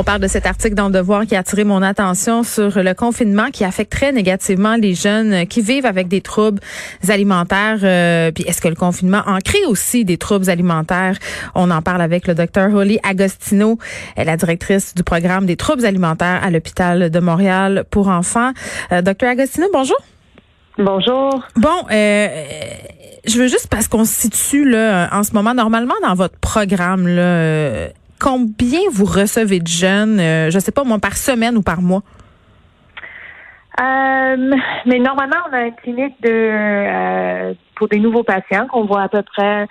On parle de cet article dans le Devoir qui a attiré mon attention sur le confinement qui affecte très négativement les jeunes qui vivent avec des troubles alimentaires. Euh, puis est-ce que le confinement en crée aussi des troubles alimentaires? On en parle avec le docteur Holly Agostino, la directrice du programme des troubles alimentaires à l'hôpital de Montréal pour enfants. Euh, docteur Agostino, bonjour. Bonjour. Bon, euh, je veux juste parce qu'on se situe là en ce moment normalement dans votre programme là combien vous recevez de jeunes, euh, je ne sais pas moi, par semaine ou par mois? Euh, mais normalement, on a une clinique de euh, pour des nouveaux patients qu'on voit à peu près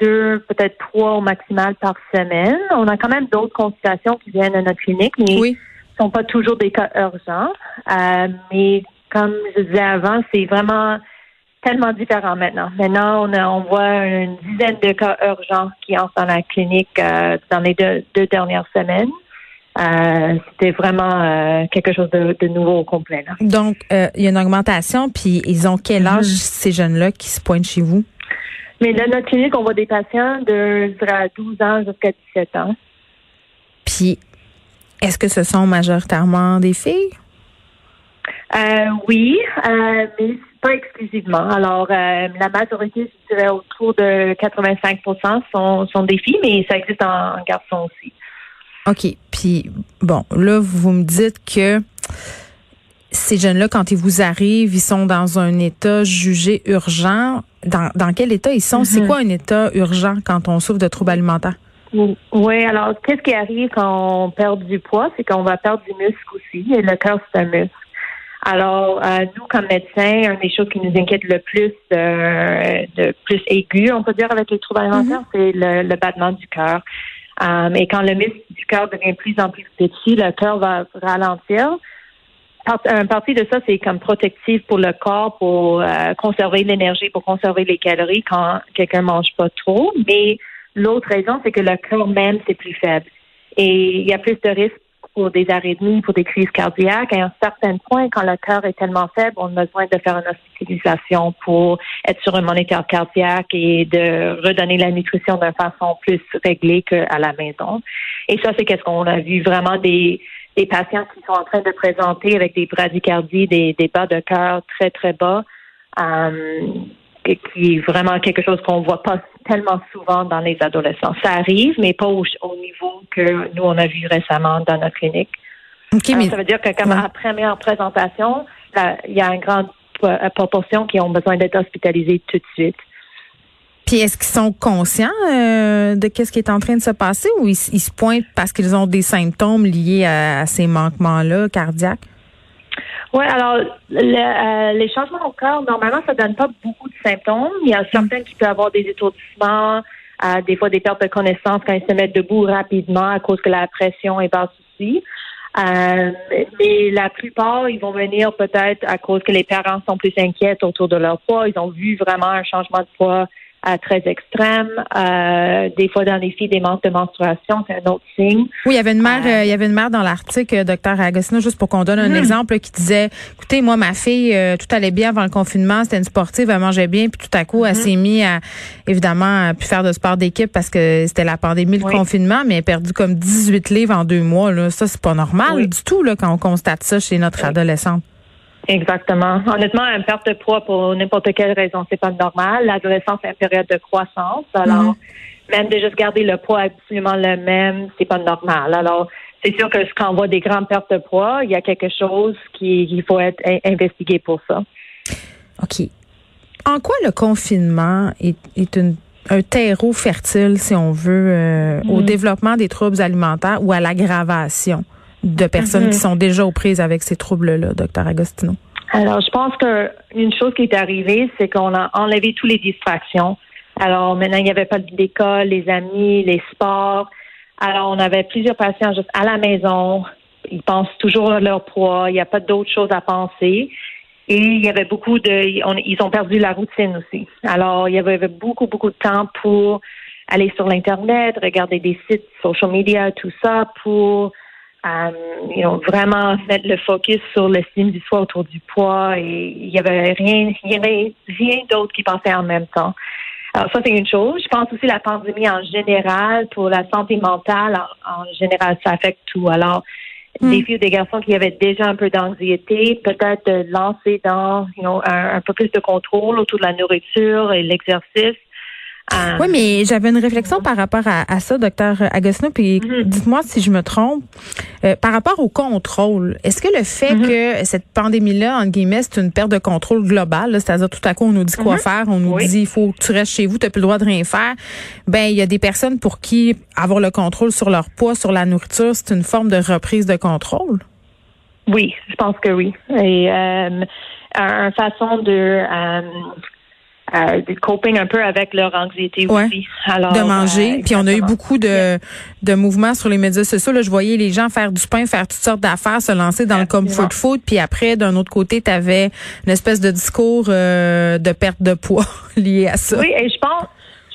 deux, peut-être trois au maximal par semaine. On a quand même d'autres consultations qui viennent à notre clinique, mais oui. ne sont pas toujours des cas urgents. mais comme je disais avant, c'est vraiment tellement différent maintenant. Maintenant, on, on voit une dizaine de cas urgents qui entrent dans la clinique euh, dans les deux, dernières semaines. Euh, c'était vraiment euh, quelque chose de, nouveau au complet. Donc, il y a une augmentation, puis ils ont quel âge mm-hmm. ces jeunes-là qui se pointent chez vous? Mais dans notre clinique, on voit des patients de 12 ans jusqu'à 17 ans. Puis, est-ce que ce sont majoritairement des filles? Oui, mais pas exclusivement. Alors, euh, la majorité, je dirais autour de 85 sont, sont des filles, mais ça existe en, garçon aussi. OK. Puis, bon, là, vous me dites que ces jeunes-là, quand ils vous arrivent, ils sont dans un état jugé urgent. Dans, dans quel état ils sont? C'est mhm. quoi un état urgent quand on souffre de troubles alimentaires? Oui, alors, qu'est-ce qui arrive quand on perd du poids? C'est qu'on va perdre du muscle aussi. Et le cœur, c'est un muscle. Alors, euh, nous, comme médecins, une des choses qui nous inquiète le plus, euh, de plus aigu, on peut dire, avec les troubles alimentaires, mhm. c'est le, battement du cœur. Euh, et quand le muscle du cœur devient de plus en plus petit, le cœur va ralentir. Un partie de ça, c'est comme protectif pour le corps, pour conserver l'énergie, pour conserver les calories quand quelqu'un mange pas trop. Mais l'autre raison, c'est que le cœur même, c'est plus faible. Et il y a plus de risques pour des arythmies, pour des crises cardiaques. À un certain point, quand le cœur est tellement faible, on a besoin de faire une hospitalisation pour être sur un moniteur cardiaque et de redonner la nutrition d'une façon plus réglée qu'à la maison. Et ça, c'est qu'est-ce qu'on a vu vraiment des, patients qui sont en train de présenter avec des bradycardies, des, des bas de cœur très, très bas. Euh, qui est vraiment quelque chose qu'on voit pas tellement souvent dans les adolescents. Ça arrive, mais pas au, niveau que nous, on a vu récemment dans notre clinique. Ça veut dire que comme à la première présentation, il y a une grande euh, proportion qui ont besoin d'être hospitalisés tout de suite. Puis est-ce qu'ils sont conscients euh, de qu'est-ce qui est en train de se passer ou ils, se pointent parce qu'ils ont des symptômes liés à ces manquements-là cardiaques? Oui, alors euh, les changements au cœur, normalement, ça donne pas beaucoup de symptômes. Il y a certains qui peuvent avoir des étourdissements, euh, des fois des pertes de connaissance quand ils se mettent debout rapidement à cause que la pression est basse aussi. Euh, mais la plupart, ils vont venir peut-être à cause que les parents sont plus inquiets autour de leur poids. Ils ont vu vraiment un changement de poids très extrême. Euh, des fois, dans les filles, des manques de menstruation, c'est un autre signe. Oui, il y avait une mère, euh, il y avait une mère dans l'article, euh, docteur Agostino, juste pour qu'on donne un hmm. exemple, qui disait, écoutez, moi, ma fille, tout allait bien avant le confinement, c'était une sportive, elle mangeait bien, puis tout à coup, elle hmm. s'est mise à, évidemment, à plus faire de sport d'équipe parce que c'était la pandémie, le confinement, mais elle a perdu comme 18 livres en deux mois. Là. Ça, c'est pas normal du tout là, quand on constate ça chez notre adolescente. Exactement. Honnêtement, une perte de poids pour n'importe quelle raison, c'est pas normal. L'adolescence est une période de croissance. Alors, mhm. même de juste garder le poids absolument le même, c'est pas normal. Alors, c'est sûr que quand on voit des grandes pertes de poids, il y a quelque chose qui, faut être investigué pour ça. OK. En quoi le confinement est, un terreau fertile, si on veut, euh, au mhm. développement des troubles alimentaires ou à l'aggravation? De personnes qui mhm. sont déjà aux prises avec ces troubles-là, docteur Agostino? Alors, je pense qu'une chose qui est arrivée, c'est qu'on a enlevé toutes les distractions. Alors, maintenant, il n'y avait pas d'école, les amis, les sports. Alors, on avait plusieurs patients juste à la maison. Ils pensent toujours à leur poids. Il n'y a pas d'autres choses à penser. Et il y avait beaucoup de, ils ont perdu la routine aussi. Alors, il y avait beaucoup, beaucoup de temps pour aller sur l'Internet, regarder des sites social media, tout ça, pour euh, vraiment mettre le focus sur l'estime du soi autour du poids et il y avait rien, il y avait rien d'autre qui passait en même temps. Alors ça c'est une chose. Je pense aussi la pandémie en général pour la santé mentale en, général ça affecte tout. Alors hmm. des filles ou des garçons qui avaient déjà un peu d'anxiété, peut-être de lancer dans un, peu plus de contrôle autour de la nourriture et l'exercice ah. Oui, mais j'avais une réflexion par rapport à, ça, docteur Agostino, puis mhm. dites-moi si je me trompe. Euh, par rapport au contrôle, est-ce que le fait mhm. que cette pandémie-là, en guillemets, c'est une perte de contrôle globale, c'est-à-dire tout à coup on nous dit quoi mhm. faire, on nous dit il faut que tu restes chez vous, tu n'as plus le droit de rien faire. Ben il y a des personnes pour qui avoir le contrôle sur leur poids, sur la nourriture, c'est une forme de reprise de contrôle? Oui, je pense que oui. Et euh, une façon de euh, coping un peu avec leur anxiété aussi. Alors, de manger. Euh, puis on a eu beaucoup de, de mouvements sur les médias sociaux. Là, je voyais les gens faire du pain, faire toutes sortes d'affaires, se lancer dans le comfort food. Puis après, d'un autre côté, tu avais une espèce de discours euh, de perte de poids lié à ça. Oui, et je pense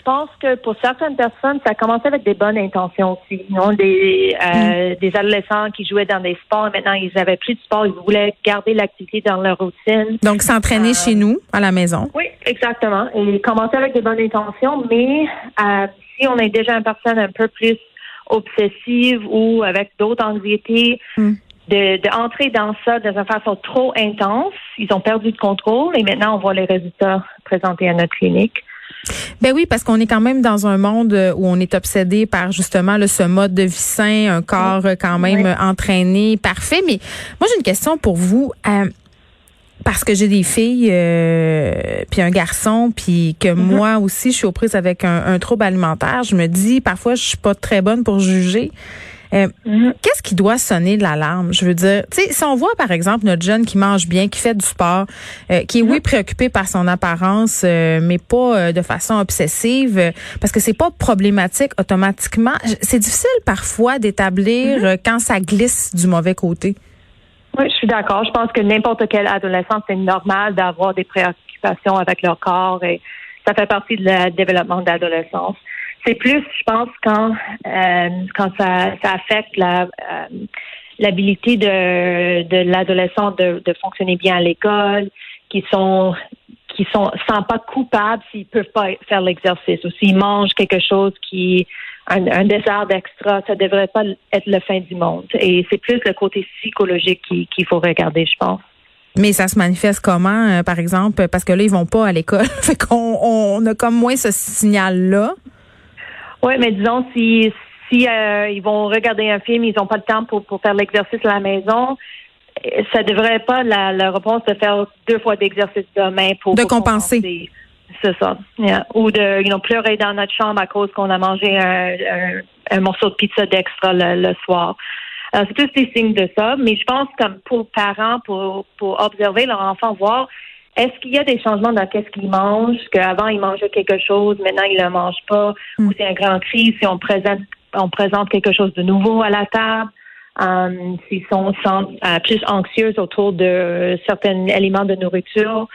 je pense que pour certaines personnes, ça a commencé avec des bonnes intentions aussi. Non? Des, euh, mm. des adolescents qui jouaient dans des sports et maintenant ils avaient plus de sport, ils voulaient garder l'activité dans leur routine. Donc s'entraîner chez euh, nous, à la maison. Oui, exactement. Et commencer avec des bonnes intentions, mais euh, si on est déjà une personne un peu plus obsessive ou avec d'autres anxiétés, mm. d'entrer dans ça de façon trop intense, ils ont perdu le contrôle et maintenant on voit les résultats présentés à notre clinique. Ben oui, parce qu'on est quand même dans un monde euh, où on est obsédé par justement ce mode de vie sain, un corps euh, quand même entraîné, parfait. Mais moi, j'ai une question pour vous. Euh, parce que j'ai des filles, puis un garçon, puis que mm-hmm. moi aussi, je suis aux prises avec un, un trouble alimentaire. Je me dis, parfois, je suis pas très bonne pour juger. Euh, mhm. Qu'est-ce qui doit sonner de l'alarme? Je veux dire, tu sais, si on voit par exemple notre jeune qui mange bien, qui fait du sport, euh, qui est oui mhm. préoccupé par son apparence, euh, mais pas de façon obsessive, parce que c'est pas problématique automatiquement. C'est difficile parfois d'établir mhm. quand ça glisse du mauvais côté. Oui, je suis d'accord. Je pense que n'importe quel adolescent, c'est normal d'avoir des préoccupations avec leur corps et ça fait partie du développement de l'adolescence. C'est plus, je pense, quand euh, quand ça, affecte la euh, l'habilité de, de l'adolescent de, de fonctionner bien à l'école, qui sont qui sont pas coupables s'ils peuvent pas faire l'exercice ou s'ils mangent quelque chose qui un, un dessert d'extra, ça devrait pas être le fin du monde. Et c'est plus le côté psychologique qu'il faut regarder, je pense. Mais ça se manifeste comment, euh, par exemple, parce que là, ils vont pas à l'école. fait qu'on on a comme moins ce signal-là. Oui, mais disons, si, si euh, ils vont regarder un film, ils n'ont pas le temps pour, pour faire l'exercice à la maison, ça devrait pas la, la réponse de faire deux fois d'exercice demain pour de compenser. C'est ça. Ou de you pleurer dans notre chambre à cause qu'on a mangé un, un, morceau de pizza d'extra le, soir. Alors, c'est plus des signes de ça, mais je pense comme pour parents, pour, pour observer leur enfant, voir est-ce qu'il y a des changements dans qu'est-ce qu'ils mangent, qu'avant ils mangeaient quelque chose, maintenant ils ne le mangent pas, ou hmm. c'est un grand cri si on présente on présente quelque chose de nouveau à la table, um, s'ils sont euh, plus anxieux autour de certains éléments de nourriture?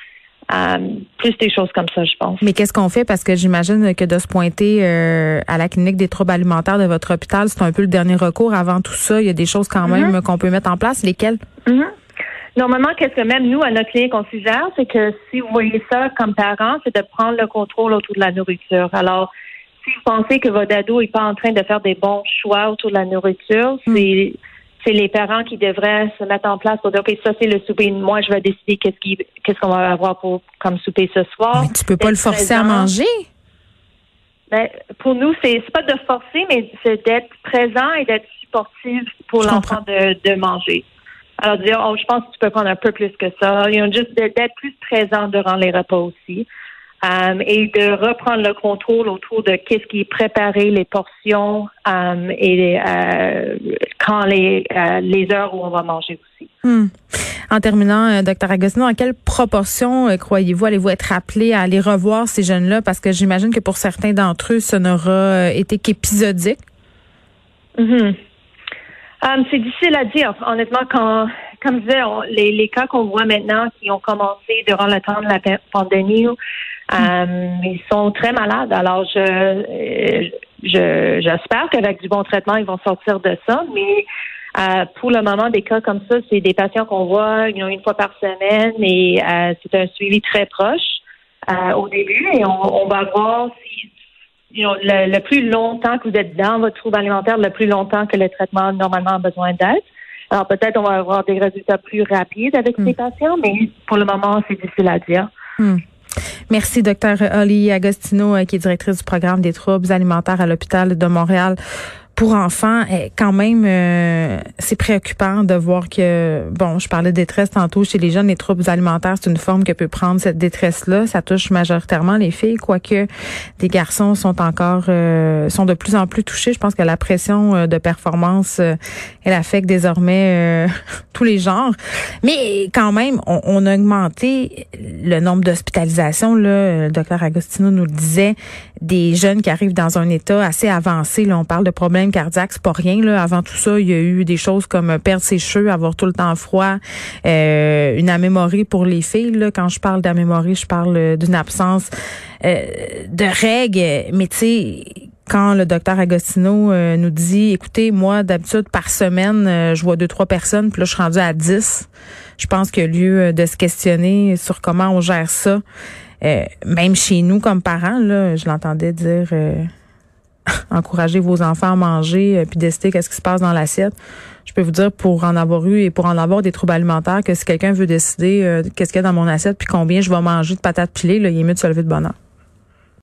Um, plus des choses comme ça, je pense. Mais qu'est-ce qu'on fait? Parce que j'imagine que de se pointer euh, à la clinique des troubles alimentaires de votre hôpital, c'est un peu le dernier recours. Avant tout ça, il y a des choses quand même mm-hmm. qu'on peut mettre en place. Lesquelles? Mm-hmm. Normalement, qu'est-ce que même nous, à notre clinique, on suggère, c'est que si vous voyez ça comme parent, c'est de prendre le contrôle autour de la nourriture. Alors, si vous pensez que votre ado n'est pas en train de faire des bons choix autour de la nourriture, hmm. c'est c'est les parents qui devraient se mettre en place pour dire, OK, ça, c'est le souper. Moi, je vais décider qu'est-ce qu'on va avoir pour, comme souper ce soir. Mais tu peux pas le forcer à manger? Ben, pour nous, c'est, c'est pas de forcer, mais c'est d'être présent et d'être supportif pour l'enfant de, de manger. Alors, dire, oh, je pense que tu peux prendre un peu plus que ça. You juste d'être plus présent durant les repas aussi. Um, et de reprendre le contrôle autour de qu'est-ce qui est préparé, les portions um, et euh, quand les, euh, les heures où on va manger aussi. Hmm. En terminant, euh, docteur Agostino, en quelle proportion croyez-vous allez-vous être appelé à aller revoir ces jeunes-là? Parce que j'imagine que pour certains d'entre eux, ce n'aura été qu'épisodique. Mm euh, c'est difficile à dire. Honnêtement, quand, comme je disais, les, les, cas qu'on voit maintenant qui ont commencé durant le temps de la pandémie, euh, ils sont très malades. Alors, je, je j'espère qu'avec du bon traitement, ils vont sortir de ça. Mais Euh, pour le moment, des cas comme ça, c'est des patients qu'on voit une fois par semaine et euh, c'est un suivi très proche euh, au début et on, va voir si le, plus longtemps que vous êtes dans votre trouble alimentaire, le plus longtemps que le traitement normalement a besoin d'être. Alors peut-être on va avoir des résultats plus rapides avec ces hmm. patients, mais pour le moment, c'est difficile à dire. Hmm. Merci, docteur Holly Agostino, qui est directrice du programme des troubles alimentaires à l'hôpital de Montréal pour enfants, eh, quand même, euh, c'est préoccupant de voir que, bon, je parlais de détresse tantôt chez les jeunes, les troubles alimentaires, c'est une forme que peut prendre cette détresse-là. Ça touche majoritairement les filles, quoique des garçons sont encore, euh, sont de plus en plus touchés. Je pense que la pression euh, de performance, elle affecte désormais tous les genres. Mais quand même, on, on a augmenté le nombre d'hospitalisations. Là, le docteur Agostino nous le disait, des jeunes qui arrivent dans un état assez avancé. Là, on parle de problèmes cardiaque, c'est pas rien. Là. Avant tout ça, il y a eu des choses comme perdre ses cheveux, avoir tout le temps froid, euh, une amémorie pour les filles. Là. Quand je parle d'amémorie, je parle euh, d'une absence euh, de règles. Mais tu sais, quand le docteur Agostino nous dit, écoutez, moi, d'habitude, par semaine, je vois deux, trois personnes, puis là, je suis rendue à dix. Je pense qu'il y a lieu de se questionner sur comment on gère ça. même chez nous, comme parents, là, je l'entendais dire encourager vos enfants à manger euh, puis décider qu'est-ce qui se passe dans l'assiette. Je peux vous dire pour en avoir eu et pour en avoir des troubles alimentaires que si quelqu'un veut décider euh, qu'est-ce qu'il y a dans mon assiette puis combien je vais manger de patates pilées, là, il est mieux de se lever de bonheur.